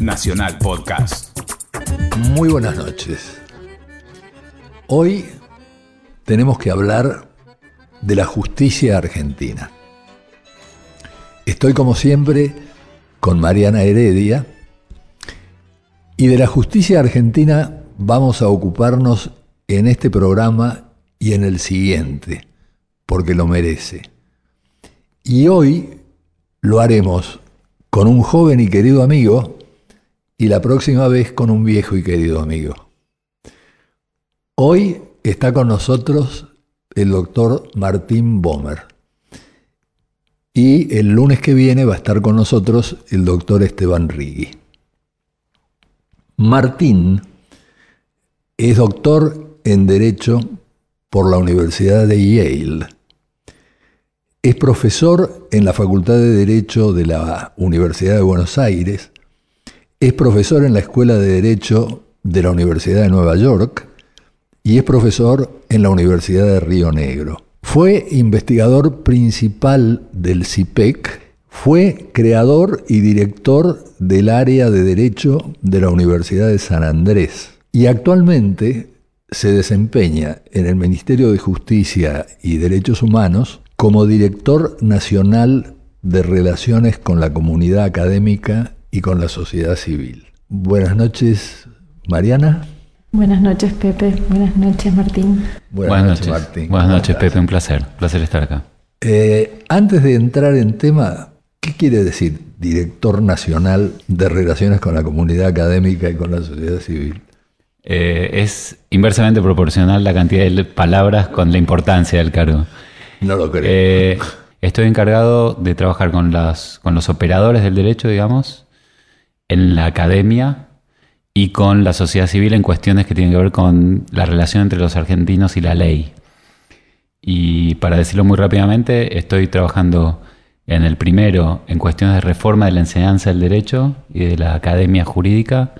Nacional Podcast. Muy buenas noches. Hoy tenemos que hablar de la justicia argentina. Estoy como siempre con Mariana Heredia y de la justicia argentina vamos a ocuparnos en este programa y en el siguiente, porque lo merece. Y hoy lo haremos con un joven y querido amigo y la próxima vez con un viejo y querido amigo. Hoy está con nosotros el doctor Martín Bomer. Y el lunes que viene va a estar con nosotros el doctor Esteban Rigui. Martín es doctor en Derecho por la Universidad de Yale. Es profesor en la Facultad de Derecho de la Universidad de Buenos Aires es profesor en la Escuela de Derecho de la Universidad de Nueva York y es profesor en la Universidad de Río Negro. Fue investigador principal del CIPEC, fue creador y director del área de Derecho de la Universidad de San Andrés y actualmente se desempeña en el Ministerio de Justicia y Derechos Humanos como director nacional de Relaciones con la Comunidad Académica y con la sociedad civil. Buenas noches, Mariana. Buenas noches, Pepe. Buenas noches, Martín. Buenas, noches, Martín. Buenas noches, Pepe. Un placer. Un placer estar acá. Eh, antes de entrar en tema, ¿qué quiere decir director nacional de relaciones con la comunidad académica y con la sociedad civil? Eh, es inversamente proporcional la cantidad de palabras con la importancia del cargo. No lo creo. Eh, estoy encargado de trabajar con, las, con los operadores del derecho, digamos, en la academia y con la sociedad civil en cuestiones que tienen que ver con la relación entre los argentinos y la ley. Y para decirlo muy rápidamente, estoy trabajando en el primero en cuestiones de reforma de la enseñanza del derecho y de la academia jurídica,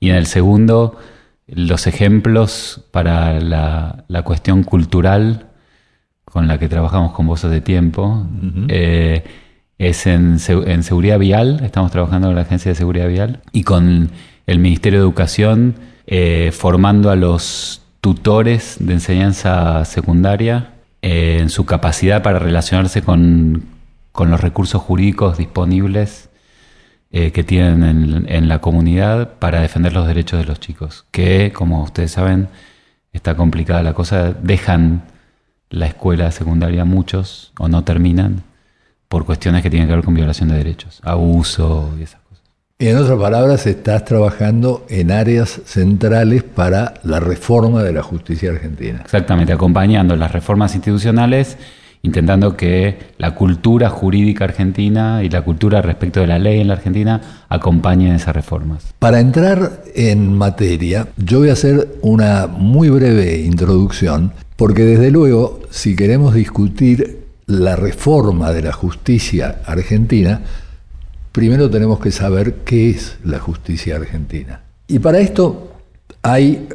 y en el segundo los ejemplos para la, cuestión cultural con la que trabajamos con Voces de Tiempo es en, seguridad vial, estamos trabajando con la Agencia de Seguridad Vial y con el Ministerio de Educación eh, formando a los tutores de enseñanza secundaria eh, en su capacidad para relacionarse con, los recursos jurídicos disponibles eh, que tienen en, en, la comunidad para defender los derechos de los chicos, que como ustedes saben está complicada la cosa, dejan la escuela secundaria muchos o no terminan por cuestiones que tienen que ver con violación de derechos, abuso y esas cosas. En otras palabras, estás trabajando en áreas centrales para la reforma de la justicia argentina. Exactamente, acompañando las reformas institucionales, intentando que la cultura jurídica argentina y la cultura respecto de la ley en la Argentina acompañen esas reformas. Para entrar en materia, yo voy a hacer una muy breve introducción, porque desde luego, si queremos discutir la reforma de la justicia argentina, primero tenemos que saber qué es la justicia argentina. Y para esto hay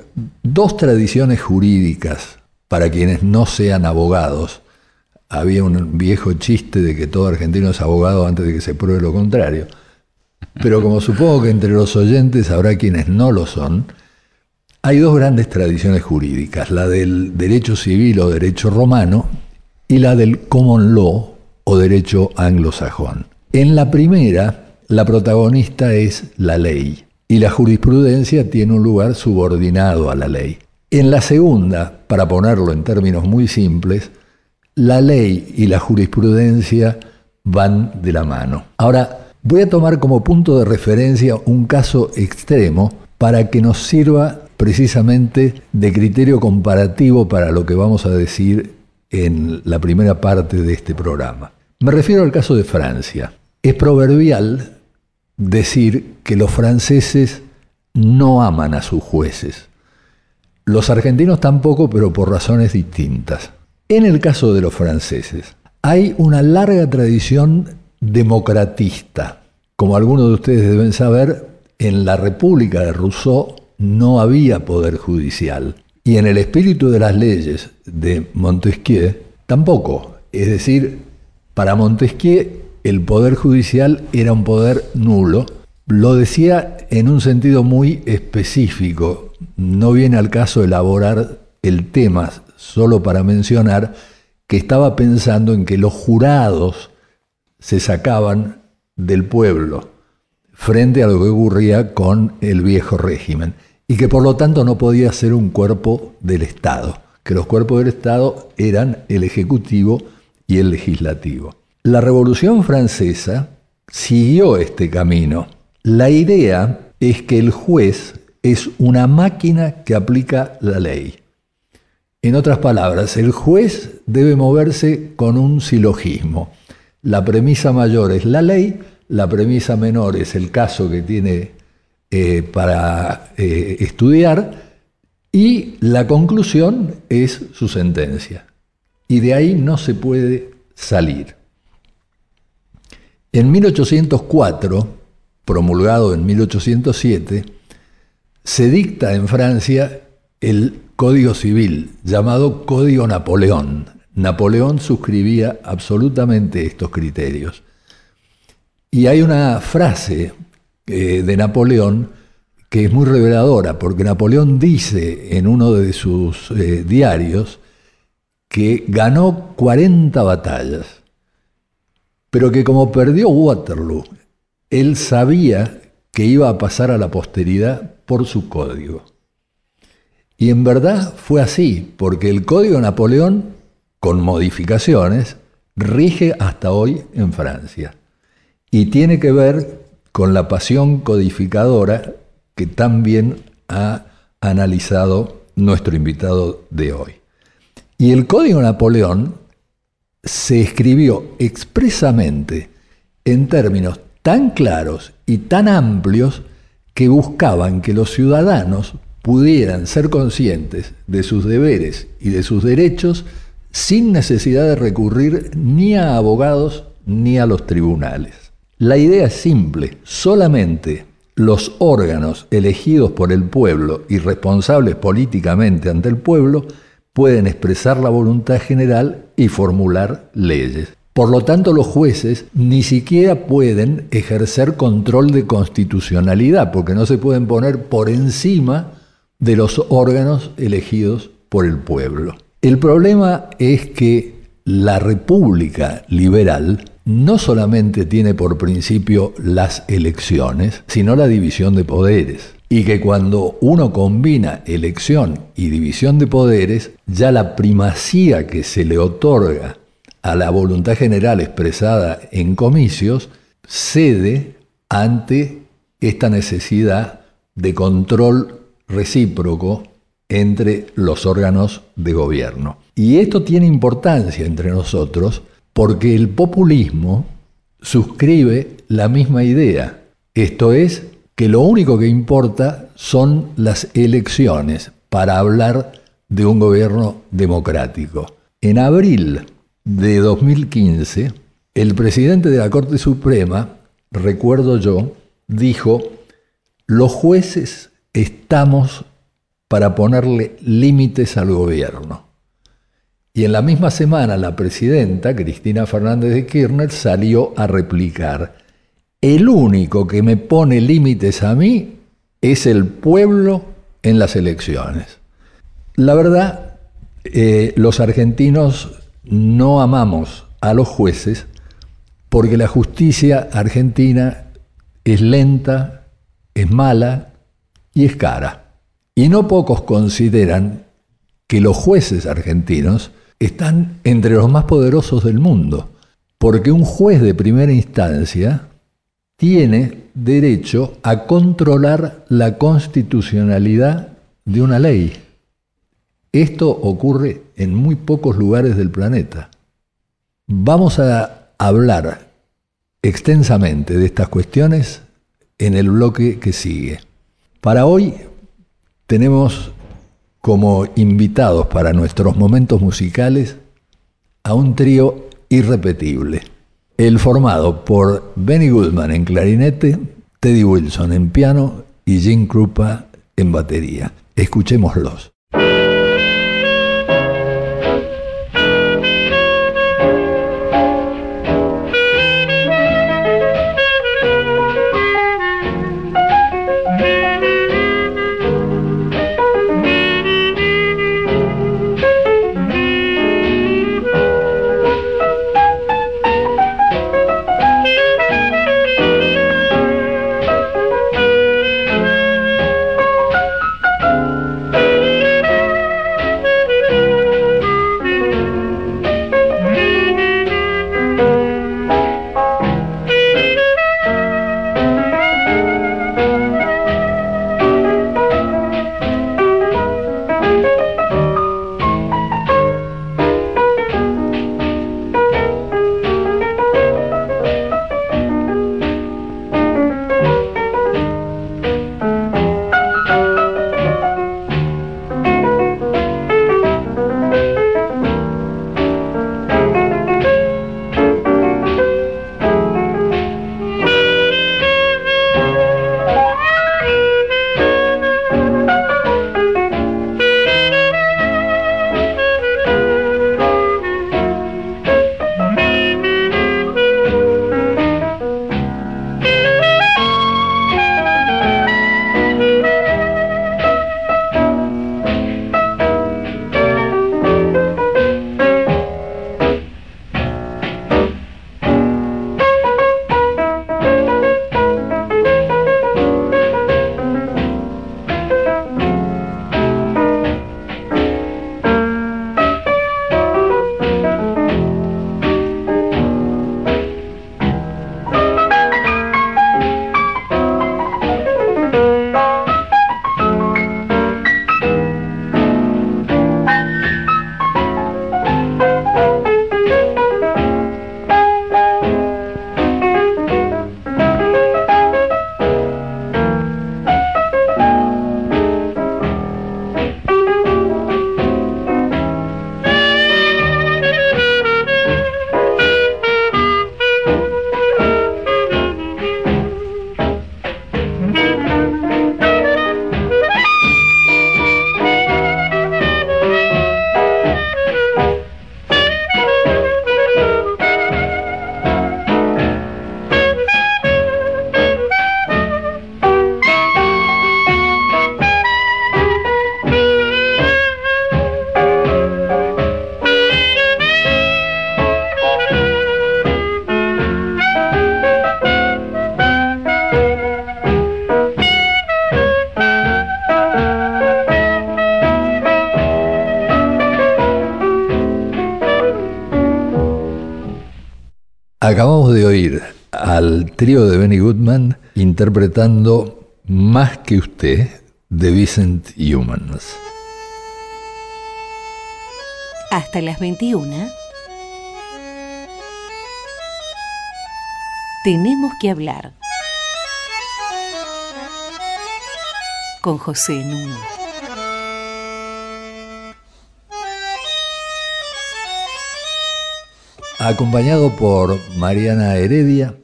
dos tradiciones jurídicas para quienes no sean abogados. Había un viejo chiste de que todo argentino es abogado antes de que se pruebe lo contrario. Pero como supongo que entre los oyentes habrá quienes no lo son, hay dos grandes tradiciones jurídicas, la del derecho civil o derecho romano y la del common law o derecho anglosajón. En la primera, la protagonista es la ley y la jurisprudencia tiene un lugar subordinado a la ley. En la segunda, para ponerlo en términos muy simples, la ley y la jurisprudencia van de la mano. Ahora, voy a tomar como punto de referencia un caso extremo para que nos sirva precisamente de criterio comparativo para lo que vamos a decir en la primera parte de este programa. Me refiero al caso de Francia. Es proverbial decir que los franceses no aman a sus jueces. Los argentinos tampoco, pero por razones distintas. En el caso de los franceses, hay una larga tradición democratista. Como algunos de ustedes deben saber, en la República de Rousseau no había poder judicial. Y en el espíritu de las leyes de Montesquieu tampoco. Es decir, para Montesquieu el poder judicial era un poder nulo Lo decía en un sentido muy específico. No viene al caso elaborar el tema solo para mencionar que estaba pensando en que los jurados se sacaban del pueblo frente a lo que ocurría con el viejo régimen y que por lo tanto no podía ser un cuerpo del Estado, que los cuerpos del Estado eran el Ejecutivo y el Legislativo. La Revolución Francesa siguió este camino. La idea es que el juez es una máquina que aplica la ley. En otras palabras, el juez debe moverse con un silogismo. La premisa mayor es la ley, la premisa menor es el caso que tiene eh, para eh, estudiar y la conclusión es su sentencia. Y de ahí no se puede salir. En 1804, promulgado en 1807, se dicta en Francia el Código Civil, llamado Código Napoleón. Napoleón suscribía absolutamente estos criterios. Y hay una frase eh, de Napoleón que es muy reveladora, porque Napoleón dice en uno de sus eh, diarios que ganó 40 batallas, pero que como perdió Waterloo, él sabía que iba a pasar a la posteridad por su código. Y en verdad fue así, porque el Código Napoleón, con modificaciones, rige hasta hoy en Francia. Y tiene que ver con la pasión codificadora que también ha analizado nuestro invitado de hoy. Y el Código Napoleón se escribió expresamente en términos tan claros y tan amplios que buscaban que los ciudadanos pudieran ser conscientes de sus deberes y de sus derechos sin necesidad de recurrir ni a abogados ni a los tribunales. La idea es simple, solamente los órganos elegidos por el pueblo y responsables políticamente ante el pueblo pueden expresar la voluntad general y formular leyes. Por lo tanto, los jueces ni siquiera pueden ejercer control de constitucionalidad, porque no se pueden poner por encima de los órganos elegidos por el pueblo. El problema es que la República Liberal no solamente tiene por principio las elecciones, sino la división de poderes. Y que cuando uno combina elección y división de poderes, ya la primacía que se le otorga a la voluntad general expresada en comicios cede ante esta necesidad de control recíproco entre los órganos de gobierno. Y esto tiene importancia entre nosotros porque el populismo suscribe la misma idea. Esto es que lo único que importa son las elecciones para hablar de un gobierno democrático. En abril de 2015, el presidente de la Corte Suprema, recuerdo yo, dijo, los jueces estamos para ponerle límites al gobierno. Y en la misma semana la presidenta, Cristina Fernández de Kirchner, salió a replicar, el único que me pone límites a mí es el pueblo en las elecciones. La verdad, eh, los argentinos no amamos a los jueces porque la justicia argentina es lenta, es mala y es cara. Y no pocos consideran que los jueces argentinos están entre los más poderosos del mundo, porque un juez de primera instancia tiene derecho a controlar la constitucionalidad de una ley. Esto ocurre en muy pocos lugares del planeta. Vamos a hablar extensamente de estas cuestiones en el bloque que sigue. Para hoy tenemos como invitados para nuestros momentos musicales a un trío irrepetible. El formado por Benny Goodman en clarinete, Teddy Wilson en piano y Jim Krupa en batería. Escuchémoslos. Acabamos de oír al trío de Benny Goodman interpretando Más que usted de Vincent Humans. Hasta las 21. Tenemos que hablar. Con José Nuno. Acompañado por Mariana Heredia,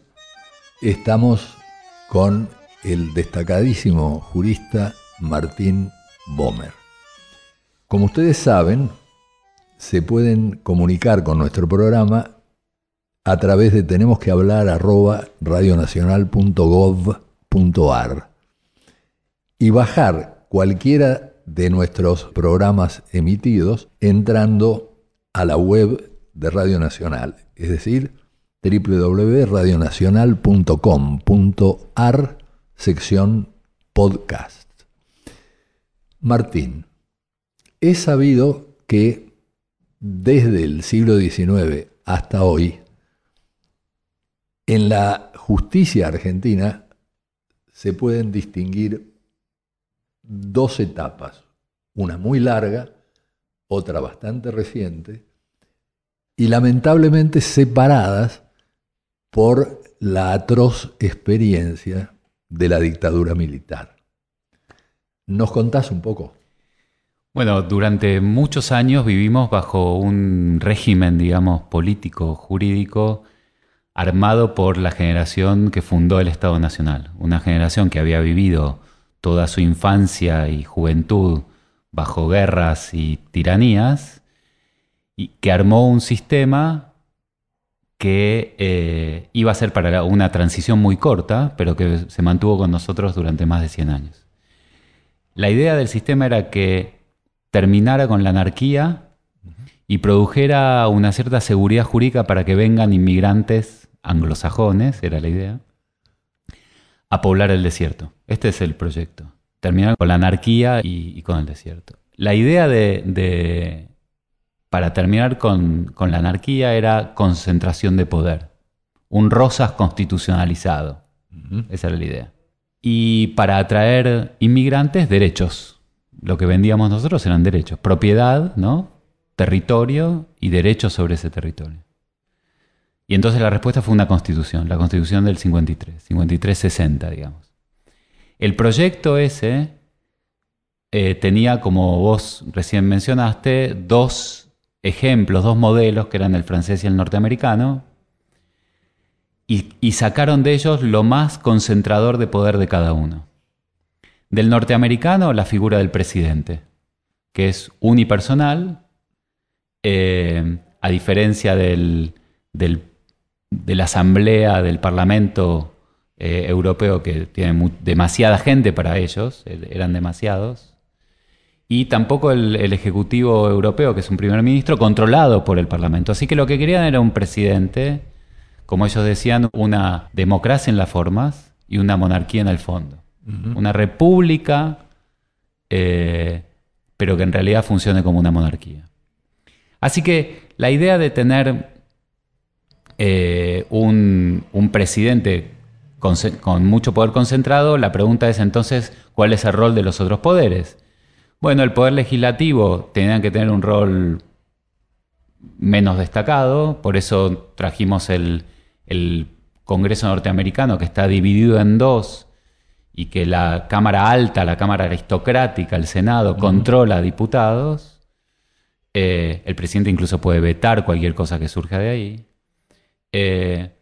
estamos con el destacadísimo jurista Martín Bomer. Como ustedes saben, se pueden comunicar con nuestro programa a través de tenemos que hablar arroba radionacional.gov.ar y bajar cualquiera de nuestros programas emitidos entrando a la web de Radio Nacional, es decir, www.radionacional.com.ar, sección podcast. Martín, he sabido que desde el siglo XIX hasta hoy, en la justicia argentina se pueden distinguir dos etapas, una muy larga, otra bastante reciente, y lamentablemente separadas por la atroz experiencia de la dictadura militar. ¿Nos contás un poco? Bueno, durante muchos años vivimos bajo un régimen, digamos, político, jurídico, armado por la generación que fundó el Estado Nacional. Una generación que había vivido toda su infancia y juventud bajo guerras y tiranías, y que armó un sistema que eh, iba a ser para una transición muy corta, pero que se mantuvo con nosotros durante más de 100 años. La idea del sistema era que terminara con la anarquía y produjera una cierta seguridad jurídica para que vengan inmigrantes anglosajones, era la idea, a poblar el desierto. Este es el proyecto. Terminar con la anarquía y, con el desierto. La idea de, para terminar con, la anarquía era concentración de poder. Un Rosas constitucionalizado. Esa era la idea. Y para atraer inmigrantes, derechos lo que vendíamos nosotros eran derechos, propiedad, ¿no? territorio y derechos sobre ese territorio. Y entonces la respuesta fue una constitución, la constitución del 53, 53-60, digamos. El proyecto ese eh, tenía, como vos recién mencionaste, dos ejemplos, dos modelos, que eran el francés y el norteamericano, y sacaron de ellos lo más concentrador de poder de cada uno. Del norteamericano, la figura del presidente, que es unipersonal, eh, a diferencia del, de la Asamblea del Parlamento eh, Europeo, que tiene demasiada gente para ellos, eh, eran demasiados, y tampoco el, el, Ejecutivo Europeo, que es un primer ministro, controlado por el Parlamento. Así que lo que querían era un presidente, como ellos decían, una democracia en las formas y una monarquía en el fondo una república, eh, pero que en realidad funcione como una monarquía. Así que la idea de tener eh, un, presidente con, con, mucho poder concentrado, la pregunta es entonces, ¿cuál es el rol de los otros poderes? Bueno, el poder legislativo tenía que tener un rol menos destacado, por eso trajimos el, el Congreso norteamericano que está dividido en dos y que la Cámara Alta, la Cámara Aristocrática, el Senado, controla a diputados, eh, el presidente incluso puede vetar cualquier cosa que surja de ahí. Eh,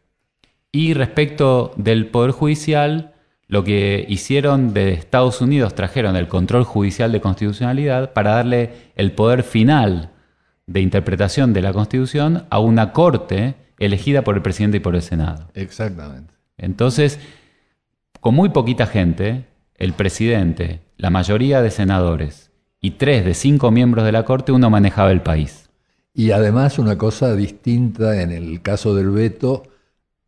y respecto del Poder Judicial, lo que hicieron de Estados Unidos, trajeron el control judicial de constitucionalidad para darle el poder final de interpretación de la Constitución a una corte elegida por el presidente y por el Senado. Exactamente. Entonces, con muy poquita gente, el presidente, la mayoría de senadores y tres de cinco miembros de la Corte, uno manejaba el país. Y además una cosa distinta en el caso del veto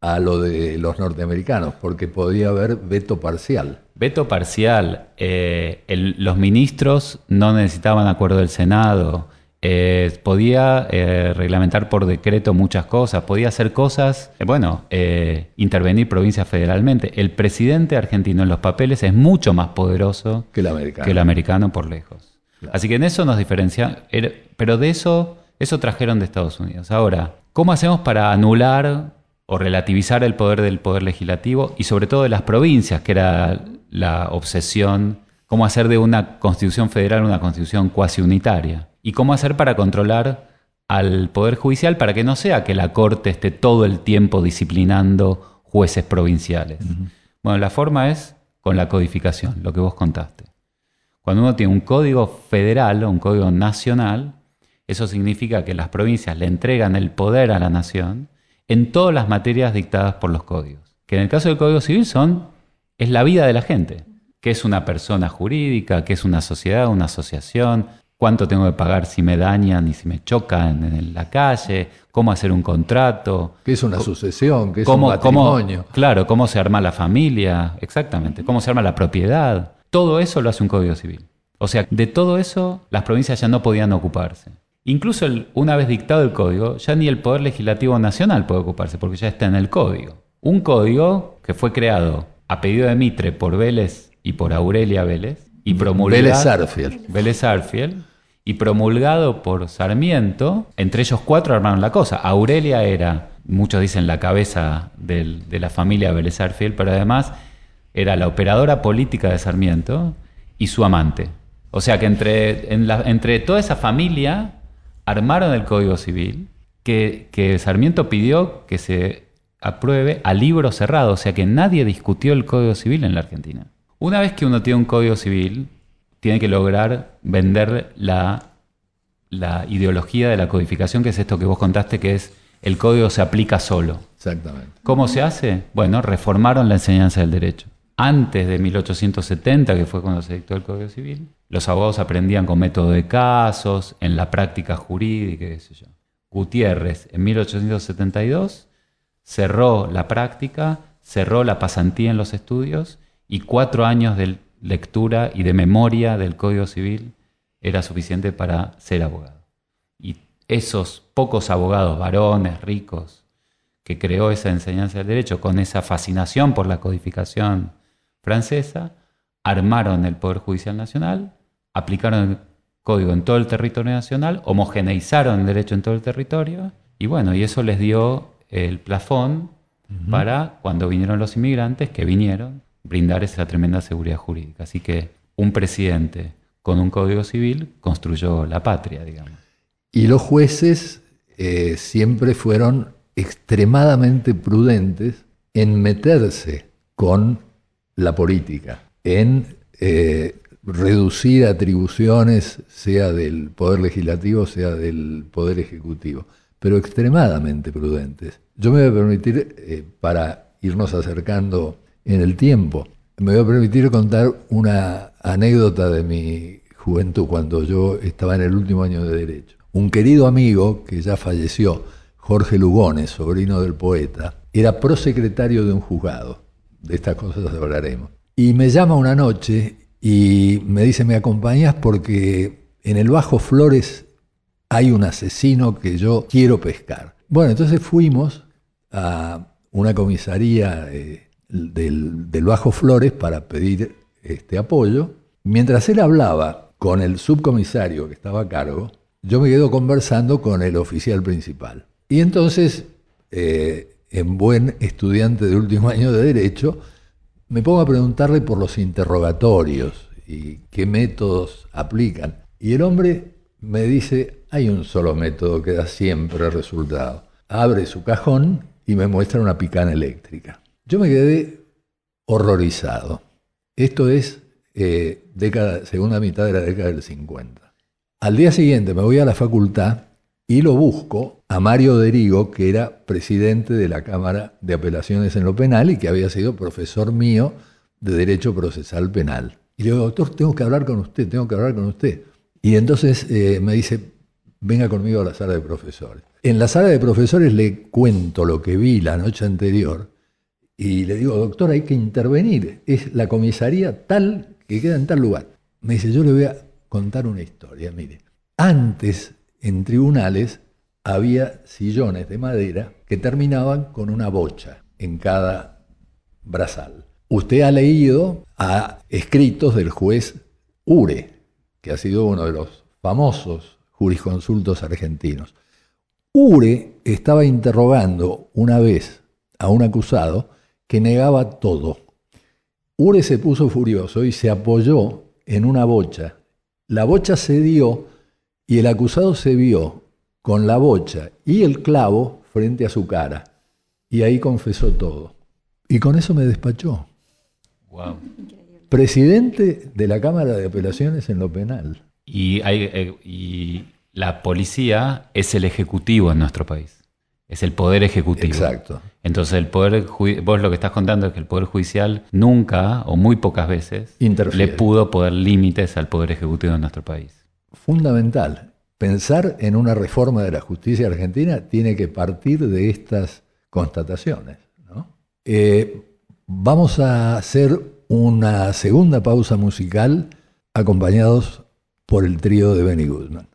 a lo de los norteamericanos, porque podía haber veto parcial. Veto parcial. Eh, los ministros no necesitaban acuerdo del Senado. eh, podía eh, reglamentar por decreto muchas cosas, podía hacer cosas, eh, bueno, intervenir provincias federalmente. El presidente argentino en los papeles es mucho más poderoso Que el americano. que el americano por lejos. Así que en eso nos diferencia, pero de eso, eso trajeron de Estados Unidos. Ahora, ¿cómo hacemos para anular o relativizar el poder del poder legislativo y sobre todo de las provincias, que era la obsesión, cómo hacer de una constitución federal una constitución cuasi unitaria? ¿Y cómo hacer para controlar al poder judicial para que no sea que la corte esté todo el tiempo disciplinando jueces provinciales? Bueno, la forma es con la codificación, lo que vos contaste. Cuando uno tiene un código federal o un código nacional, eso significa que las provincias le entregan el poder a la nación en todas las materias dictadas por los códigos. Que en el caso del Código Civil son es la vida de la gente, que es una persona jurídica, que es una sociedad, una asociación, cuánto tengo que pagar si me dañan y si me chocan en la calle, cómo hacer un contrato, Que es una sucesión, que es cómo, un cómo- matrimonio. claro, cómo se arma la familia, exactamente, cómo se arma la propiedad. Todo eso lo hace un código civil. O sea, de todo eso las provincias ya no podían ocuparse. Incluso el- una vez dictado el código, ya ni el Poder Legislativo Nacional puede ocuparse, porque ya está en el código. Un código que fue creado a pedido de Mitre por Vélez y por Aurelia Vélez, y promulgado... Vélez Arfield. Vélez Arfield, y promulgado por Sarmiento, entre ellos cuatro armaron la cosa. Aurelia era, muchos dicen, la cabeza del- de la familia Vélez Arfield, pero además era la operadora política de Sarmiento y su amante. O sea que entre, en la- entre toda esa familia armaron el Código Civil que, que Sarmiento pidió que se apruebe a libro cerrado, o sea que nadie discutió el Código Civil en la Argentina. Una vez que uno tiene un Código Civil, tiene que lograr vender la, la ideología de la codificación, que es esto que vos contaste, que es el código se aplica solo. Exactamente. ¿Cómo se hace? Bueno, reformaron la enseñanza del derecho. Antes de 1870, que fue cuando se dictó el Código Civil, los abogados aprendían con método de casos, en la práctica jurídica, qué sé yo. Gutiérrez, en 1872, cerró la práctica, cerró la pasantía en los estudios y cuatro años de lectura y de memoria del Código Civil era suficiente para ser abogado. Y esos pocos abogados, varones, ricos, que creó esa enseñanza del derecho con esa fascinación por la codificación francesa, armaron el Poder Judicial Nacional, aplicaron el código en todo el territorio nacional, homogeneizaron el derecho en todo el territorio, y bueno, y eso les dio el plafón para cuando vinieron los inmigrantes, que vinieron, brindar esa tremenda seguridad jurídica. Así que un presidente con un código civil construyó la patria, digamos. Y los jueces eh, siempre fueron extremadamente prudentes en meterse con la política, en eh, reducir atribuciones, sea del Poder Legislativo, sea del Poder Ejecutivo, pero extremadamente prudentes. Yo me voy a permitir, eh, para irnos acercando en el tiempo, me voy a permitir contar una anécdota de mi juventud cuando yo estaba en el último año de Derecho. Un querido amigo que ya falleció, Jorge Lugones, sobrino del poeta, era prosecretario de un juzgado. De estas cosas hablaremos. Y me llama una noche y me dice, ¿me acompañas? Porque en el Bajo Flores hay un asesino que yo quiero pescar. Bueno, entonces fuimos a una comisaría eh, del, del Bajo Flores para pedir este apoyo. Mientras él hablaba con el subcomisario que estaba a cargo, yo me quedo conversando con el oficial principal. Y entonces, eh, en buen estudiante de último año de Derecho, me pongo a preguntarle por los interrogatorios y qué métodos aplican. Y el hombre me dice, hay un solo método que da siempre resultado. Abre su cajón y me muestra una picana eléctrica. Yo me quedé horrorizado. Esto es eh, década, segunda mitad de la década del 50. Al día siguiente me voy a la facultad y lo busco a Mario Derigo, que era presidente de la Cámara de Apelaciones en lo Penal y que había sido profesor mío de Derecho Procesal Penal. Y le digo, doctor, tengo que hablar con usted, tengo que hablar con usted. Y entonces eh, me dice, venga conmigo a la sala de profesores. En la sala de profesores le cuento lo que vi la noche anterior y le digo, doctor, hay que intervenir. Es la comisaría tal que queda en tal lugar. Me dice, yo le voy a contar una historia, mire. Antes en tribunales había sillones de madera que terminaban con una bocha en cada brazal. Usted ha leído a escritos del juez Ure, que ha sido uno de los famosos jurisconsultos argentinos. Ure estaba interrogando una vez a un acusado que negaba todo. Ure se puso furioso y se apoyó en una bocha. La bocha cedió y el acusado se vio con la bocha y el clavo frente a su cara. Y ahí confesó todo. Y con eso me despachó. Wow. Presidente de la Cámara de Apelaciones en lo penal. Y, hay, eh, y la policía es el ejecutivo en nuestro país. Es el poder ejecutivo. Exacto. Entonces, el poder vos lo que estás contando es que el poder judicial nunca o muy pocas veces Interfiere. le pudo poner límites al poder ejecutivo de nuestro país. Fundamental. Pensar en una reforma de la justicia argentina tiene que partir de estas constataciones. ¿no? Eh, vamos a hacer una segunda pausa musical acompañados por el trío de Benny Goodman.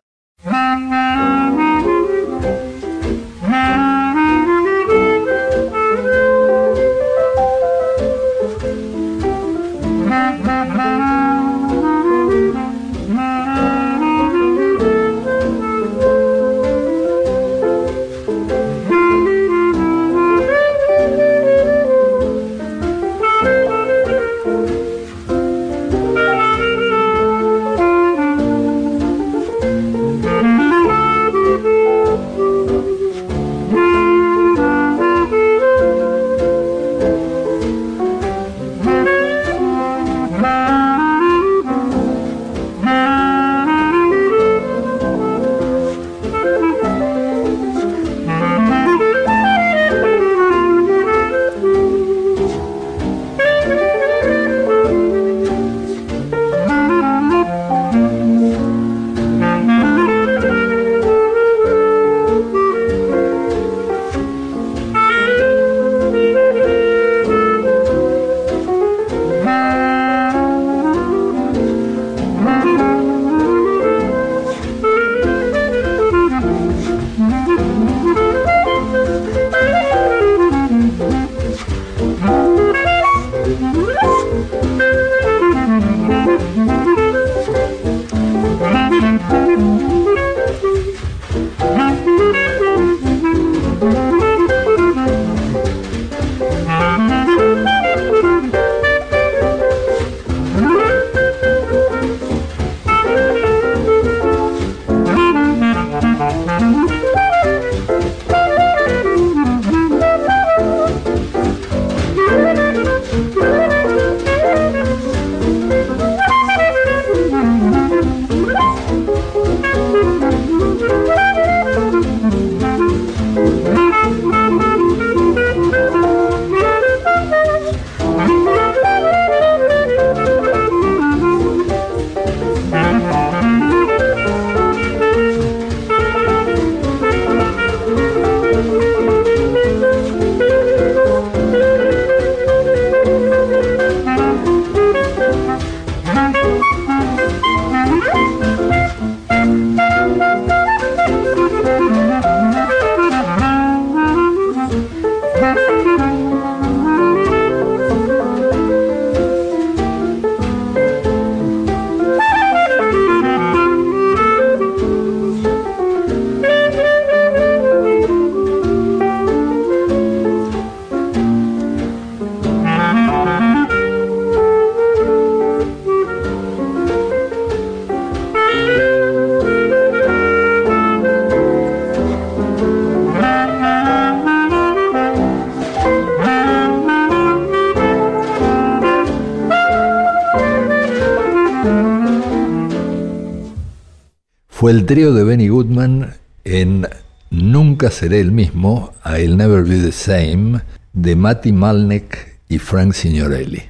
El trío de Benny Goodman en Nunca seré el mismo, I'll Never Be the Same, de Matti Malnek y Frank Signorelli.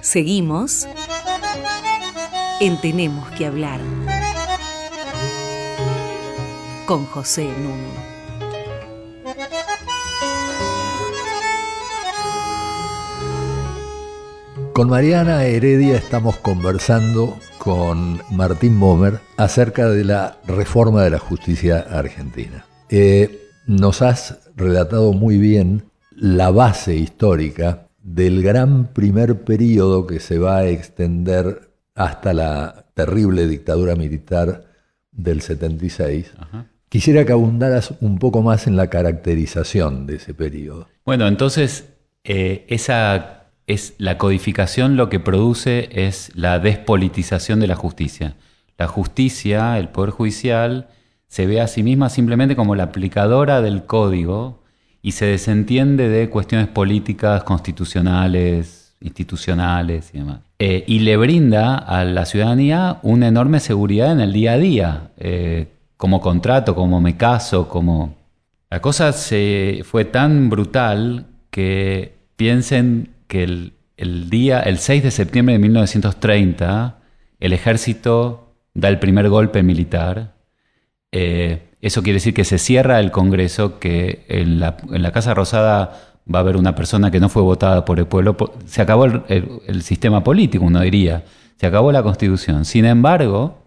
Seguimos en Tenemos que hablar con José Nuno. Con Mariana Heredia estamos conversando con Martín Bomer acerca de la reforma de la justicia argentina. Eh, nos has relatado muy bien la base histórica del gran primer periodo que se va a extender hasta la terrible dictadura militar del 76. Quisiera que abundaras un poco más en la caracterización de ese periodo. Bueno, entonces eh, esa es la codificación lo que produce es la despolitización de la justicia. La justicia, el poder judicial, se ve a sí misma simplemente como la aplicadora del código y se desentiende de cuestiones políticas, constitucionales, institucionales y demás. Eh, y le brinda a la ciudadanía una enorme seguridad en el día a día, eh, como contrato, como me caso, como... La cosa se fue tan brutal que piensen que el, día, el 6 de septiembre de 1930, el ejército da el primer golpe militar. Eh, eso quiere decir que se cierra el Congreso, que en la, Casa Rosada va a haber una persona que no fue votada por el pueblo. Se acabó el, sistema político, uno diría. Se acabó la Constitución. Sin embargo,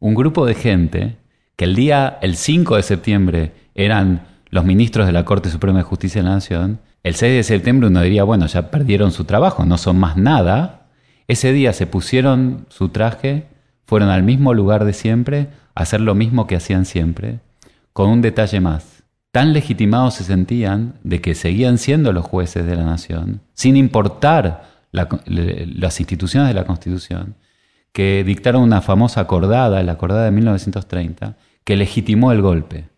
un grupo de gente que el día, el 5 de septiembre, eran los ministros de la Corte Suprema de Justicia de la Nación, el 6 de septiembre uno diría, bueno, ya perdieron su trabajo, no son más nada. Ese día se pusieron su traje, fueron al mismo lugar de siempre, a hacer lo mismo que hacían siempre, con un detalle más. Tan legitimados se sentían de que seguían siendo los jueces de la nación, sin importar las instituciones de la Constitución, que dictaron una famosa acordada, la acordada de 1930, que legitimó el golpe.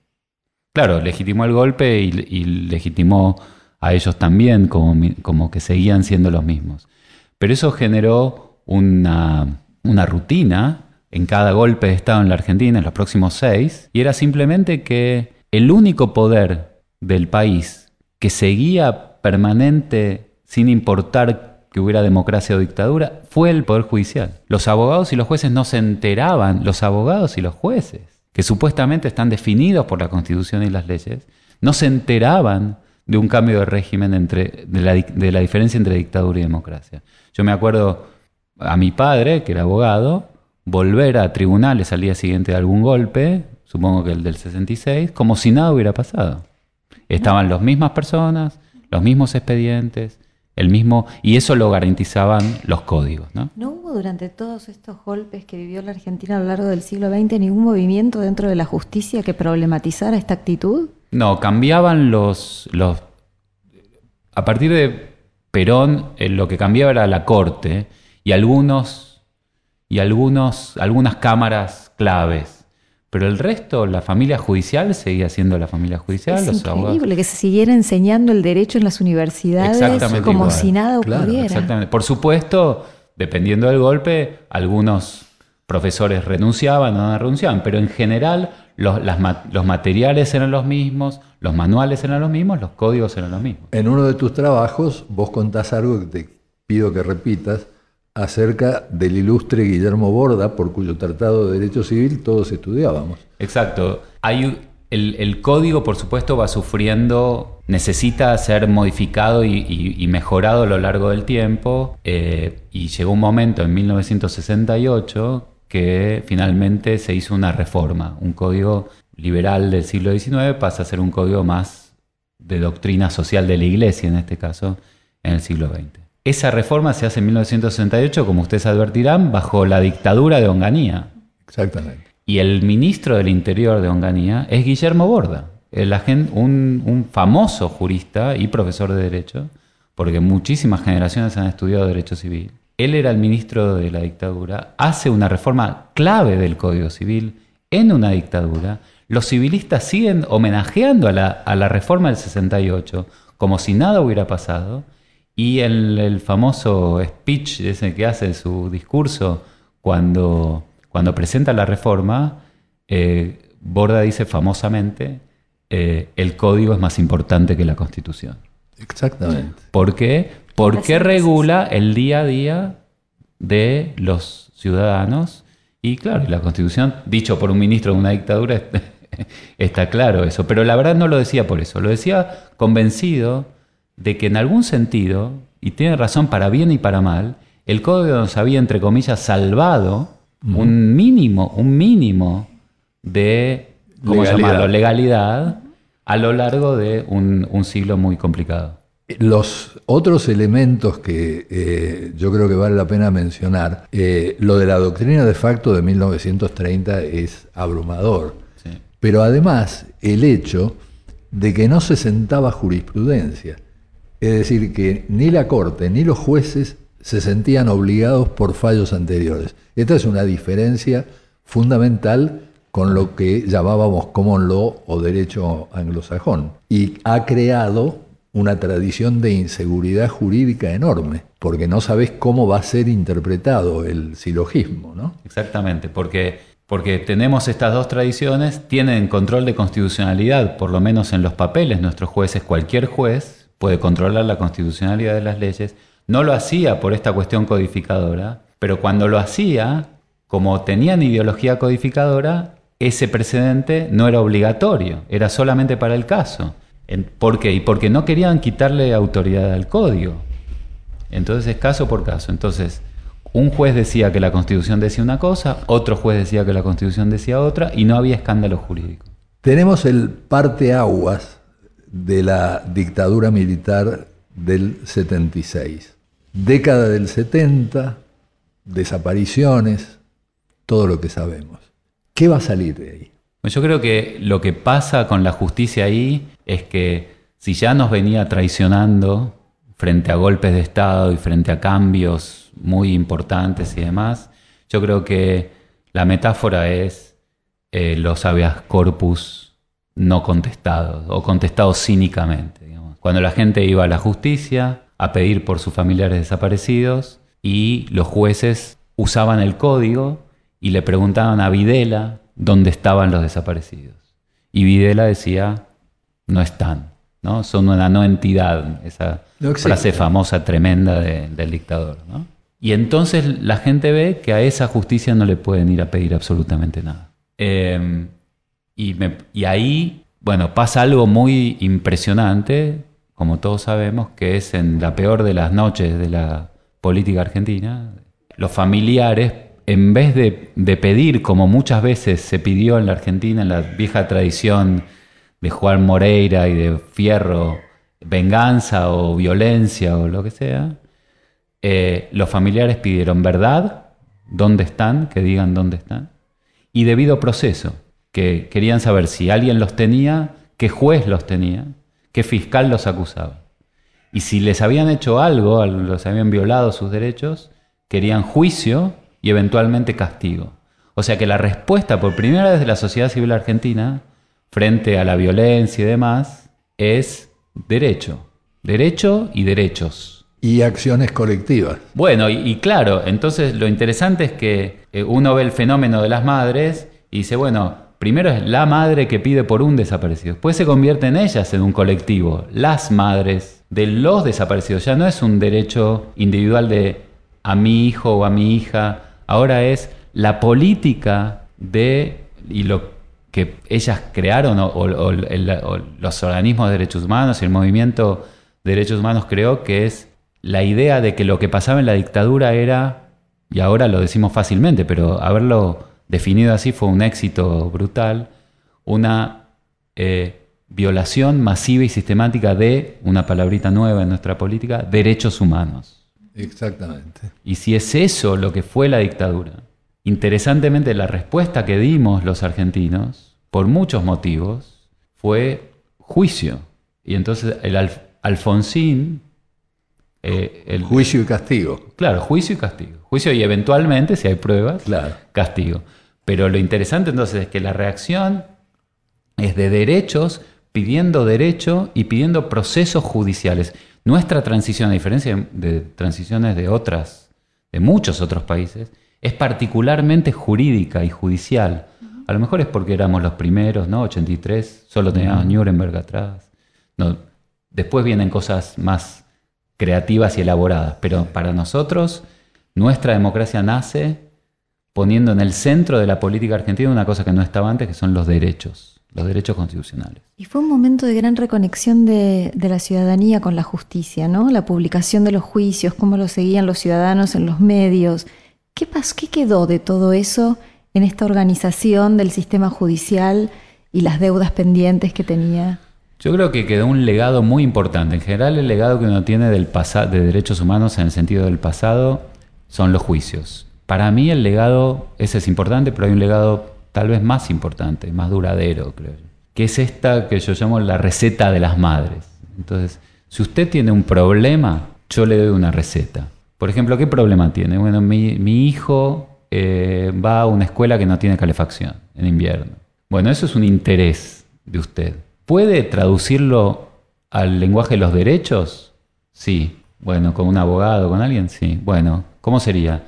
Claro, legitimó el golpe y, legitimó a ellos también como, que seguían siendo los mismos. Pero eso generó una, una rutina en cada golpe de Estado en la Argentina, en los próximos seis, y era simplemente que el único poder del país que seguía permanente sin importar que hubiera democracia o dictadura fue el Poder Judicial. Los abogados y los jueces no se enteraban, los abogados y los jueces, que supuestamente están definidos por la Constitución y las leyes, no se enteraban de un cambio de régimen entre, de la, diferencia entre dictadura y democracia. Yo me acuerdo a mi padre, que era abogado, volver a tribunales al día siguiente de algún golpe, supongo que el del 66, como si nada hubiera pasado. Estaban las mismas personas, los mismos expedientes, el mismo, y eso lo garantizaban los códigos. ¿no? ¿No hubo durante todos estos golpes que vivió la Argentina a lo largo del siglo XX ningún movimiento dentro de la justicia que problematizara esta actitud? No, cambiaban los, los... A partir de Perón, eh, lo que cambiaba era la corte y algunos y algunos, algunas cámaras claves. Pero el resto, la familia judicial seguía siendo la familia judicial. Es increíble que se siguiera enseñando el derecho en las universidades como si nada ocurriera. exactamente. Por supuesto, dependiendo del golpe, algunos profesores renunciaban o no renunciaban, pero en general los, los, materiales eran los mismos, los manuales eran los mismos, los códigos eran los mismos. En uno de tus trabajos vos contás algo que te pido que repitas acerca del ilustre Guillermo Borda, por cuyo tratado de Derecho Civil todos estudiábamos. Exacto. Hay, el, código, por supuesto, va sufriendo, necesita ser modificado y, mejorado a lo largo del tiempo. Eh, y llegó un momento en 1968 que finalmente se hizo una reforma. Un código liberal del siglo XIX pasa a ser un código más de doctrina social de la Iglesia, en este caso, en el siglo XX. Esa reforma se hace en 1968, como ustedes advertirán, bajo la dictadura de Onganía. Exactamente. Y el ministro del Interior de Onganía es Guillermo Borda, el un, un famoso jurista y profesor de Derecho, porque muchísimas generaciones han estudiado Derecho Civil él era el ministro de la dictadura, hace una reforma clave del Código Civil en una dictadura, los civilistas siguen homenajeando a la, reforma del 68 como si nada hubiera pasado, y el, el famoso speech ese que hace su discurso cuando, cuando presenta la reforma, eh, Borda dice famosamente, eh, el código es más importante que la constitución. Exactamente. ¿Por qué? Porque regula el día a día de los ciudadanos. Y claro, la constitución, dicho por un ministro de una dictadura, está claro eso. Pero la verdad no lo decía por eso, lo decía convencido de que en algún sentido, y tiene razón para bien y para mal, el código nos había, entre comillas, salvado un mínimo, un mínimo de, ¿cómo Legalidad. llamarlo? Legalidad a lo largo de un, un siglo muy complicado. Los otros elementos que eh, yo creo que vale la pena mencionar, eh, lo de la doctrina de facto de 1930 es abrumador, Sí. pero además el hecho de que no se sentaba jurisprudencia, es decir, que ni la Corte ni los jueces se sentían obligados por fallos anteriores. Esta es una diferencia fundamental con lo que llamábamos common law o derecho anglosajón. Y ha creado una tradición de inseguridad jurídica enorme, porque no sabes cómo va a ser interpretado el silogismo, ¿no? Exactamente, porque, porque tenemos estas dos tradiciones, tienen control de constitucionalidad, por lo menos en los papeles, nuestros jueces, cualquier juez puede controlar la constitucionalidad de las leyes. No lo hacía por esta cuestión codificadora, pero cuando lo hacía, como tenían ideología codificadora, ese precedente no era obligatorio, era solamente para el caso. ¿Por qué? Y porque no querían quitarle autoridad al código. Entonces es caso por caso. Entonces, un juez decía que la Constitución decía una cosa, otro juez decía que la Constitución decía otra, y no había escándalo jurídico. Tenemos el parteaguas de la dictadura militar del 76. Década del 70, desapariciones, todo lo que sabemos. ¿Qué va a salir de ahí? Bueno, Yo creo que lo que pasa con la justicia ahí es que si ya nos venía traicionando frente a golpes de Estado y frente a cambios muy importantes y demás, yo creo que la metáfora es eh, los habeas corpus no contestados o contestados cínicamente. Cuando la gente iba a la justicia a pedir por sus familiares desaparecidos y los jueces usaban el código y le preguntaban a Videla dónde estaban los desaparecidos. Y Videla decía, no están, ¿no? Son una no entidad, esa No frase famosa, tremenda de- del dictador, ¿no? Y entonces la gente ve que a esa justicia no le pueden ir a pedir absolutamente nada. Eh, y, me- y ahí, bueno, pasa algo muy impresionante, como todos sabemos, que es en la peor de las noches de la política argentina, los familiares, en vez de, de pedir, como muchas veces se pidió en la Argentina, en la vieja tradición de Juan Moreira y de Fierro, venganza o violencia o lo que sea, eh, los familiares pidieron verdad, dónde están, que digan dónde están, y debido proceso, que querían saber si alguien los tenía, qué juez los tenía, qué fiscal los acusaba. Y si les habían hecho algo, al- los habían violado sus derechos, querían juicio y eventualmente castigo. O sea que la respuesta por primera vez de la sociedad civil argentina frente a la violencia y demás es derecho. Derecho y derechos. Y acciones colectivas. Bueno, y, y claro, entonces lo interesante es que eh, uno ve el fenómeno de las madres y dice, bueno, primero es la madre que pide por un desaparecido, después se convierten ellas en un colectivo, las madres de los desaparecidos, ya no es un derecho individual de a mi hijo o a mi hija, ahora es la política de, y lo que ellas crearon, o, o- o el- o los organismos de derechos humanos, el movimiento de derechos humanos creó, que es la idea de que lo que pasaba en la dictadura era, y ahora lo decimos fácilmente, pero haberlo definido así fue un éxito brutal, una eh, violación masiva y sistemática de, una palabrita nueva en nuestra política, derechos humanos. Exactamente. Y si es eso lo que fue la dictadura, interesantemente la respuesta que dimos los argentinos, por muchos motivos, fue juicio. Y entonces el Alf- Alfonsín, eh, el, Juicio y castigo. claro, juicio y castigo. Juicio y eventualmente, si hay pruebas, Claro. castigo. Pero lo interesante entonces es que la reacción es de derechos, pidiendo derecho y pidiendo procesos judiciales. Nuestra transición, a diferencia de, de transiciones de otras, de muchos otros países, es particularmente jurídica y judicial. A lo mejor es porque éramos los primeros, ¿no? 83, solo teníamos Nuremberg atrás. No, después vienen cosas más creativas y elaboradas, pero para nosotros nuestra democracia nace poniendo en el centro de la política argentina una cosa que no estaba antes, que son los derechos. los derechos constitucionales. Y fue un momento de gran reconexión de, de, la ciudadanía con la justicia, ¿no? La publicación de los juicios, cómo lo seguían los ciudadanos en los medios. ¿Qué pasó? ¿Qué quedó de todo eso en esta organización del sistema judicial y las deudas pendientes que tenía? Yo creo que quedó un legado muy importante. En general, el legado que uno tiene del de derechos humanos en el sentido del pasado son los juicios. Para mí el legado, ese es importante, pero hay un legado tal vez más importante, más duradero, creo que es esta que yo llamo la receta de las madres. Entonces, si usted tiene un problema, yo le doy una receta. Por ejemplo, ¿qué problema tiene? Bueno, mi, hijo eh, va a una escuela que no tiene calefacción en invierno. Bueno, eso es un interés de usted. ¿Puede traducirlo al lenguaje de los derechos? Sí. Bueno, con un abogado, con alguien, sí. Bueno, ¿cómo sería?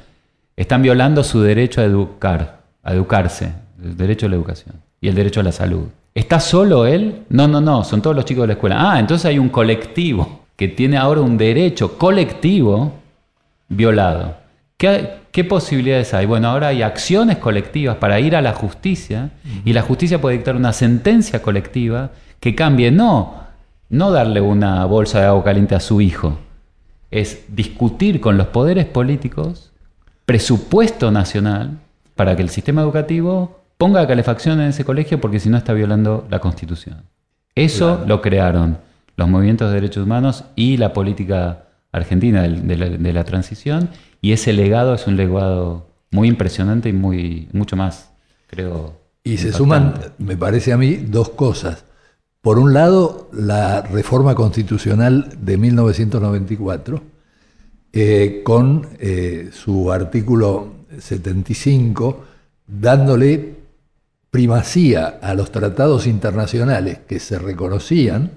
Están violando su derecho a educar, a educarse, el derecho a la educación y el derecho a la salud. ¿Está solo él? No, no, no, son todos los chicos de la escuela. Ah, entonces hay un colectivo que tiene ahora un derecho colectivo violado. ¿Qué, posibilidades hay? Bueno, ahora hay acciones colectivas para ir a la justicia y la justicia puede dictar una sentencia colectiva que cambie, no, no darle una bolsa de agua caliente a su hijo, es discutir con los poderes políticos presupuesto nacional para que el sistema educativo ponga calefacción en ese colegio porque si no está violando la Constitución. Eso lo crearon los movimientos de derechos humanos y la política argentina de la, transición y ese legado es un legado muy impresionante y muy mucho más, creo. Y se suman, me parece a mí, dos cosas. Por un lado, la reforma constitucional de 1994, eh, con eh, su artículo 75, dándole primacía a los tratados internacionales que se reconocían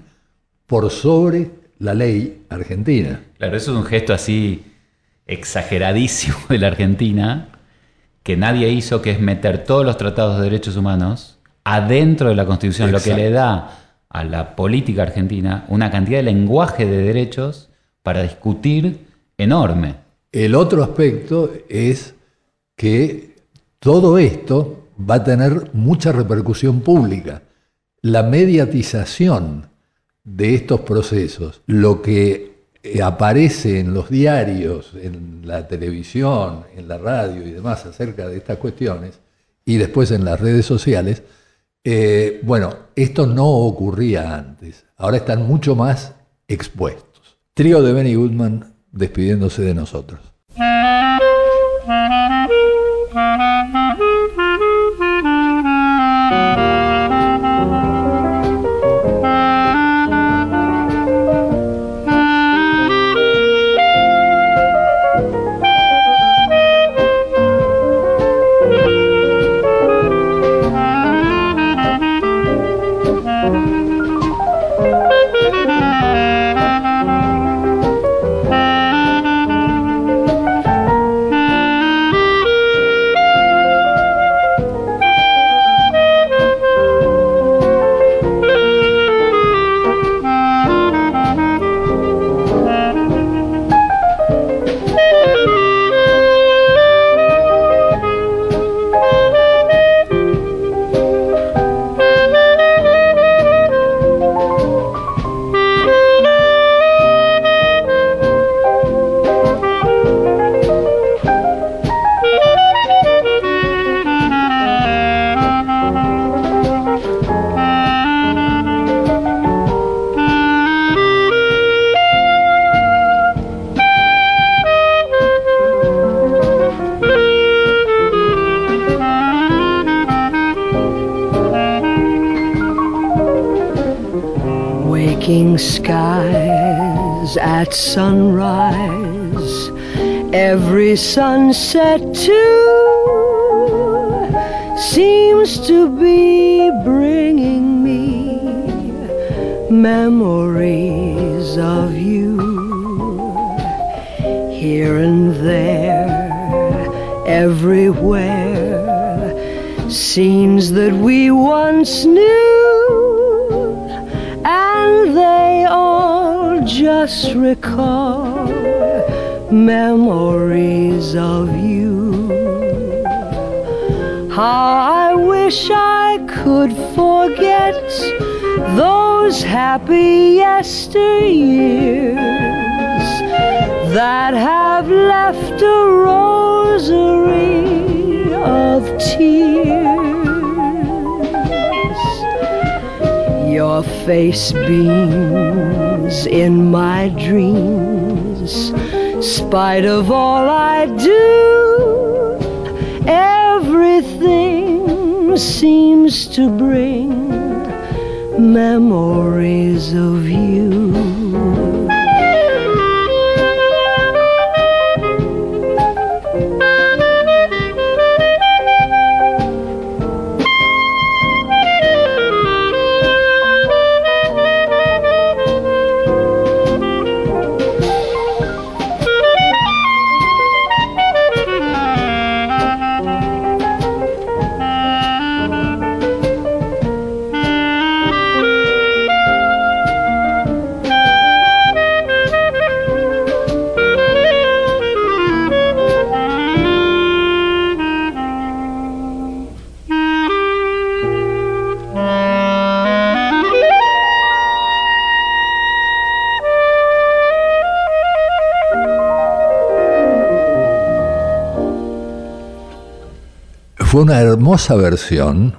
por sobre la ley argentina. Claro, eso es un gesto así exageradísimo de la Argentina que nadie hizo, que es meter todos los tratados de derechos humanos adentro de la Constitución, lo que le da a la política argentina una cantidad de lenguaje de derechos para discutir enorme. El otro aspecto es que todo esto va a tener mucha repercusión pública. La mediatización de estos procesos, lo que eh, aparece en los diarios, en la televisión, en la radio y demás acerca de estas cuestiones, y después en las redes sociales, eh, bueno, esto no ocurría antes. Ahora están mucho más expuestos. Trío de Benny Goodman despidiéndose de nosotros. Sunset too seems to be bringing me memories of you. Here and there, everywhere, scenes that we once knew, and they all just recall memories those happy yesteryears that have left a rosary of tears. Your face beams in my dreams, spite of all I do. Everything seems to bring memories of you. Una hermosa versión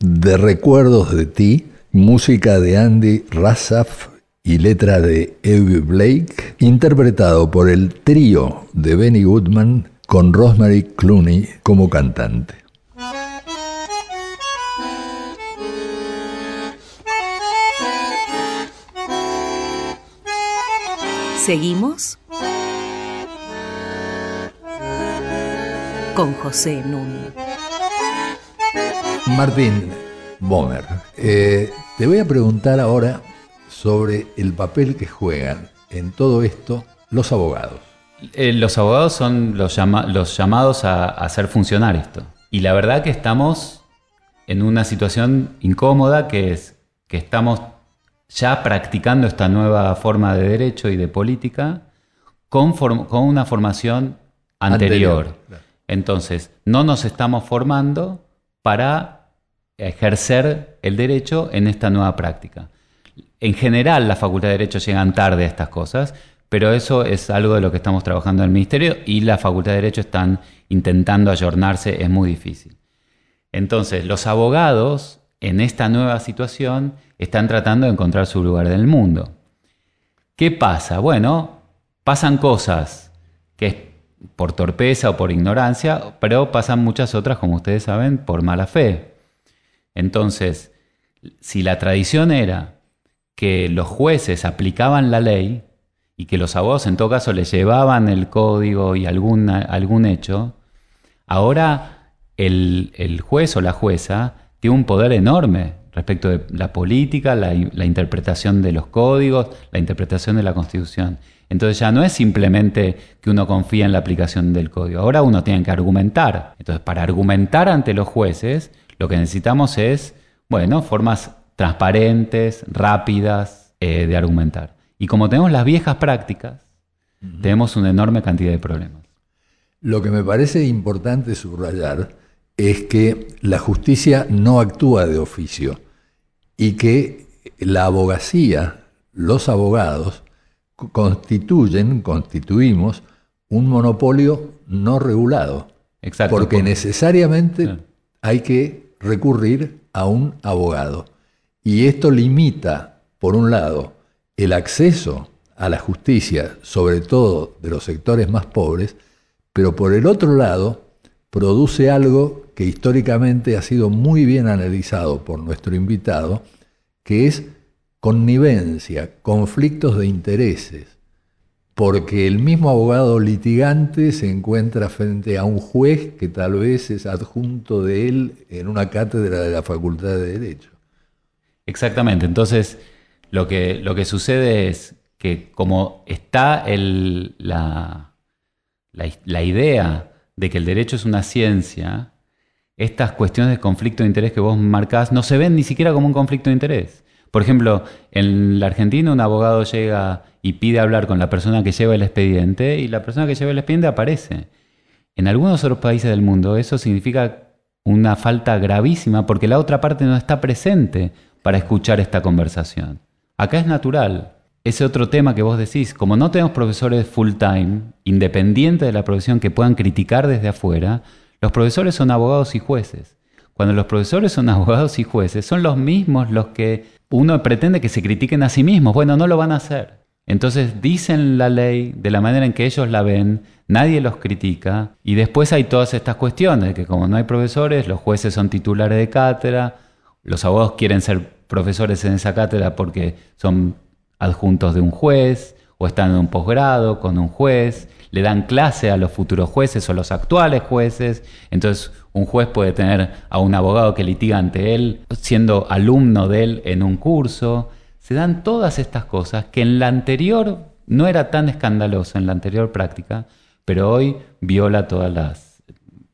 de Recuerdos de ti, música de Andy Rassaf y letra de Evie Blake, interpretado por el trío de Benny Goodman con Rosemary Clooney como cantante. Seguimos con José Núñez. Martín Bomer, eh, te voy a preguntar ahora sobre el papel que juegan en todo esto los abogados. Eh, los abogados son los, llama- los llamados a, a hacer funcionar esto. Y la verdad que estamos en una situación incómoda que es que estamos ya practicando esta nueva forma de derecho y de política con, una formación anterior. Anterior, claro. Entonces, no nos estamos formando para ejercer el derecho en esta nueva práctica. En general, la Facultad de Derecho llegan tarde a estas cosas, pero eso es algo de lo que estamos trabajando en el Ministerio y la Facultad de Derecho están intentando ayornarse, es muy difícil. Entonces, los abogados en esta nueva situación están tratando de encontrar su lugar en el mundo. ¿Qué pasa? Bueno, pasan cosas que por torpeza o por ignorancia, pero pasan muchas otras, como ustedes saben, por mala fe. Entonces, si la tradición era que los jueces aplicaban la ley y que los abogados en todo caso les llevaban el código y alguna- algún hecho, ahora el, el juez o la jueza tiene un poder enorme respecto de la política, la, la interpretación de los códigos, la interpretación de la constitución. Entonces ya no es simplemente que uno confía en la aplicación del código, ahora uno tiene que argumentar. Entonces para argumentar ante los jueces, lo que necesitamos es, bueno, formas transparentes, rápidas eh, de argumentar. Y como tenemos las viejas prácticas, tenemos una enorme cantidad de problemas. Lo que me parece importante subrayar es que la justicia no actúa de oficio y que la abogacía, los abogados, constituyen, constituimos un monopolio no regulado. Exacto. Porque Por- necesariamente Claro. hay que recurrir a un abogado. Y esto limita, por un lado, el acceso a la justicia, sobre todo de los sectores más pobres, pero por el otro lado, produce algo que históricamente ha sido muy bien analizado por nuestro invitado, que es connivencia, conflictos de intereses, porque el mismo abogado litigante se encuentra frente a un juez que tal vez es adjunto de él en una cátedra de la Facultad de Derecho. Exactamente. Entonces, lo que, lo que sucede es que como está la, la- la idea de que el derecho es una ciencia, estas cuestiones de conflicto de interés que vos marcás no se ven ni siquiera como un conflicto de interés. Por ejemplo, en la Argentina un abogado llega y pide hablar con la persona que lleva el expediente y la persona que lleva el expediente aparece. En algunos otros países del mundo eso significa una falta gravísima porque la otra parte no está presente para escuchar esta conversación. Acá es natural. Ese otro tema que vos decís, como no tenemos profesores full time, independientes de la profesión, que puedan criticar desde afuera, los profesores son abogados y jueces. Cuando los profesores son abogados y jueces, son los mismos los que uno pretende que se critiquen a sí mismos. Bueno, no lo van a hacer. Entonces dicen la ley de la manera en que ellos la ven, nadie los critica y después hay todas estas cuestiones, que como no hay profesores, los jueces son titulares de cátedra, los abogados quieren ser profesores en esa cátedra porque son adjuntos de un juez o están en un posgrado con un juez, le dan clase a los futuros jueces o los actuales jueces, entonces un juez puede tener a un abogado que litiga ante él siendo alumno de él en un curso, se dan todas estas cosas que en la anterior no era tan escandaloso, en la anterior práctica, pero hoy viola toda las,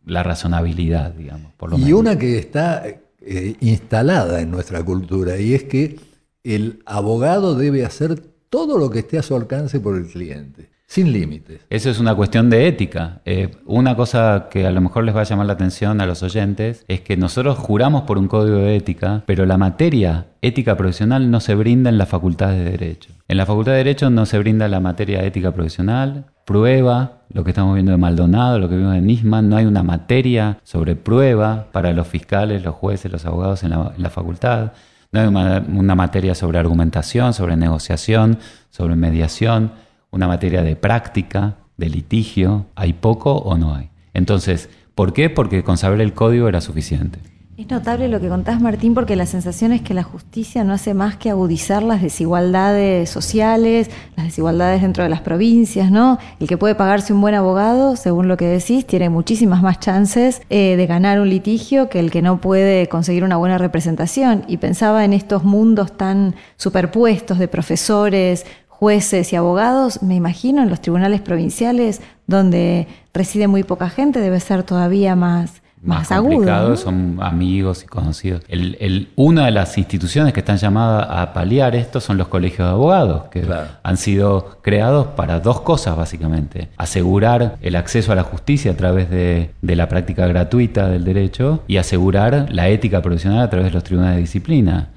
la razonabilidad, digamos. Por lo y menos. una que está eh, instalada en nuestra cultura, y es que el abogado debe hacer todo lo que esté a su alcance por el cliente, sin límites. Eso es una cuestión de ética. Eh, una cosa que a lo mejor les va a llamar la atención a los oyentes es que nosotros juramos por un código de ética, pero la materia ética profesional no se brinda en la facultad de Derecho. En la facultad de Derecho no se brinda la materia ética profesional, prueba, lo que estamos viendo de Maldonado, lo que vimos de Nisman, no hay una materia sobre prueba para los fiscales, los jueces, los abogados en la, facultad. No hay una materia sobre argumentación, sobre negociación, sobre mediación, una materia de práctica, de litigio. ¿Hay poco o no hay? Entonces, ¿por qué? Porque con saber el código era suficiente. Es notable lo que contás, Martín, porque la sensación es que la justicia no hace más que agudizar las desigualdades sociales, las desigualdades dentro de las provincias, ¿no? El que puede pagarse un buen abogado, según lo que decís, tiene muchísimas más chances eh, de ganar un litigio que el que no puede conseguir una buena representación. Y pensaba en estos mundos tan superpuestos de profesores, jueces y abogados, me imagino en los tribunales provinciales, donde reside muy poca gente, debe ser todavía más más, agudo. complicado, ¿no? son amigos y conocidos. El, el- una de las instituciones que están llamadas a paliar esto son los colegios de abogados, que Claro. han sido creados para dos cosas básicamente. Asegurar el acceso a la justicia a través de, de la práctica gratuita del derecho y asegurar la ética profesional a través de los tribunales de disciplina.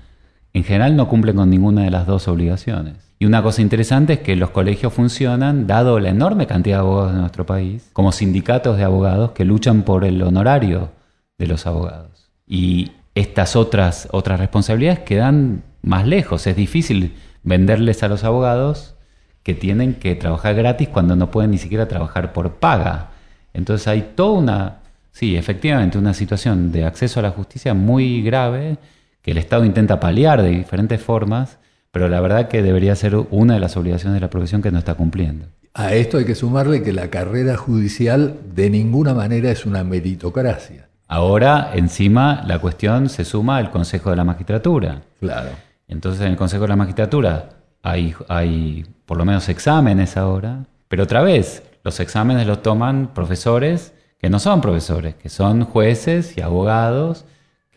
En general no cumplen con ninguna de las dos obligaciones. Y una cosa interesante es que los colegios funcionan, dado la enorme cantidad de abogados de nuestro país, como sindicatos de abogados que luchan por el honorario de los abogados. Y estas otras, otras responsabilidades quedan más lejos. Es difícil venderles a los abogados que tienen que trabajar gratis cuando no pueden ni siquiera trabajar por paga. Entonces hay toda una, sí, efectivamente, una situación de acceso a la justicia muy grave que el Estado intenta paliar de diferentes formas, pero la verdad que debería ser una de las obligaciones de la profesión que no está cumpliendo. A esto hay que sumarle que la carrera judicial de ninguna manera es una meritocracia. Ahora, encima, la cuestión se suma al Consejo de la Magistratura. Claro. Entonces, en el Consejo de la Magistratura hay, hay por lo menos exámenes ahora, pero otra vez, los exámenes los toman profesores que no son profesores, que son jueces y abogados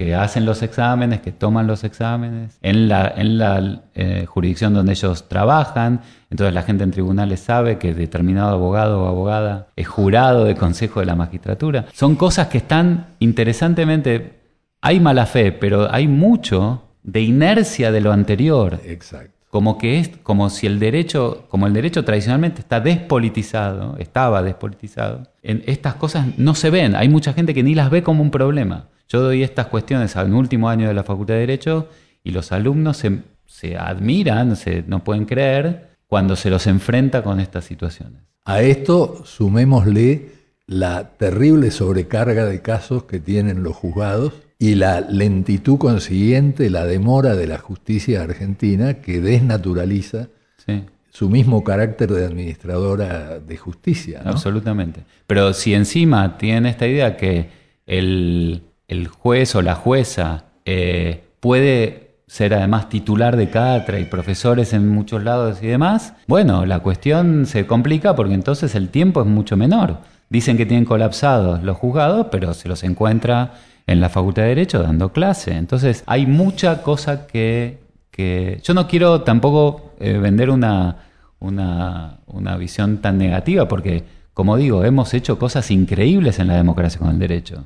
que hacen los exámenes, que toman los exámenes en la, en la eh, jurisdicción donde ellos trabajan. Entonces la gente en tribunales sabe que determinado abogado o abogada es jurado de consejo de la magistratura. Son cosas que están interesantemente... Hay mala fe, pero hay mucho de inercia de lo anterior Exacto. como que es como si el derecho como el derecho tradicionalmente está despolitizado estaba despolitizado en estas cosas no se ven hay mucha gente que ni las ve como un problema yo doy estas cuestiones al último año de la facultad de derecho y los alumnos se, se admiran se no pueden creer cuando se los enfrenta con estas situaciones A esto sumémosle la terrible sobrecarga de casos que tienen los juzgados y la lentitud consiguiente, la demora de la justicia argentina que desnaturaliza sí su mismo carácter de administradora de justicia. ¿no? Absolutamente. Pero si encima tienen esta idea que el, el juez o la jueza eh, puede ser además titular de cátedra y profesores en muchos lados y demás, bueno, la cuestión se complica porque entonces el tiempo es mucho menor. Dicen que tienen colapsados los juzgados, pero se los encuentra en la Facultad de Derecho dando clase. Entonces hay mucha cosa que... que yo no quiero tampoco eh, vender una, una, una visión tan negativa porque, como digo, hemos hecho cosas increíbles en la democracia con el derecho.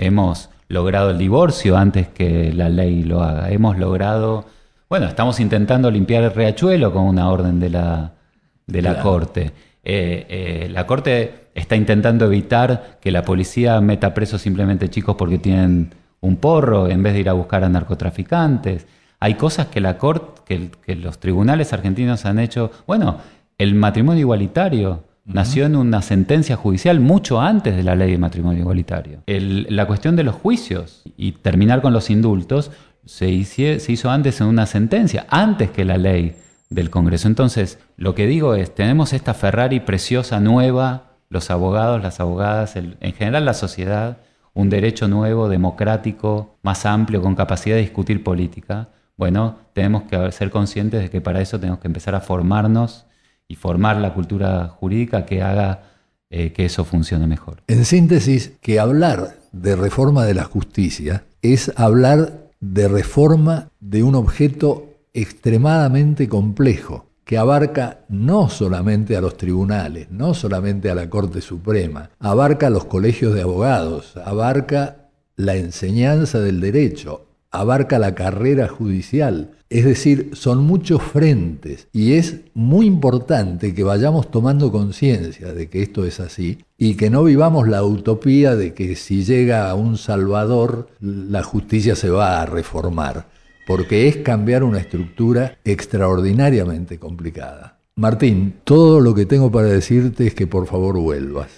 Hemos logrado el divorcio antes que la ley lo haga. Hemos logrado, bueno, estamos intentando limpiar el riachuelo con una orden de la, de la Corte. Eh, eh, la Corte está intentando evitar que la policía meta presos simplemente chicos porque tienen un porro en vez de ir a buscar a narcotraficantes. Hay cosas que la Corte, que, que los tribunales argentinos han hecho. Bueno, el matrimonio igualitario nació en una sentencia judicial mucho antes de la ley de matrimonio igualitario. la cuestión de los juicios y terminar con los indultos se, se hizo antes en una sentencia, antes que la ley del Congreso. Entonces, lo que digo es, tenemos esta Ferrari preciosa nueva, los abogados, las abogadas, en general la sociedad, un derecho nuevo, democrático, más amplio, con capacidad de discutir política. Bueno, tenemos que ser conscientes de que para eso tenemos que empezar a formarnos y formar la cultura jurídica que haga eh, que eso funcione mejor. En síntesis, que hablar de reforma de la justicia es hablar de reforma de un objeto extremadamente complejo, que abarca no solamente a los tribunales, no solamente a la Corte Suprema, abarca a los colegios de abogados, abarca la enseñanza del derecho, abarca la carrera judicial. Es decir, son muchos frentes y es muy importante que vayamos tomando conciencia de que esto es así y que no vivamos la utopía de que si llega a un Salvador la justicia se va a reformar, porque es cambiar una estructura extraordinariamente complicada. Martín, todo lo que tengo para decirte es que por favor vuelvas.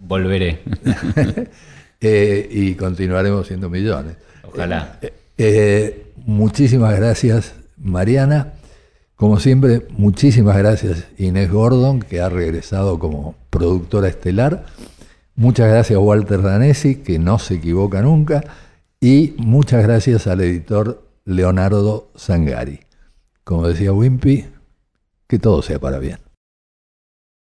Volveré. Eh, y continuaremos siendo millones. Ojalá. Eh, eh, muchísimas gracias, Mariana. Como siempre, muchísimas gracias Inés Gordon, que ha regresado como productora estelar. Muchas gracias Walter Danesi, que no se equivoca nunca. Y muchas gracias al editor Leonardo Zangari. Como decía Wimpy, que todo sea para bien.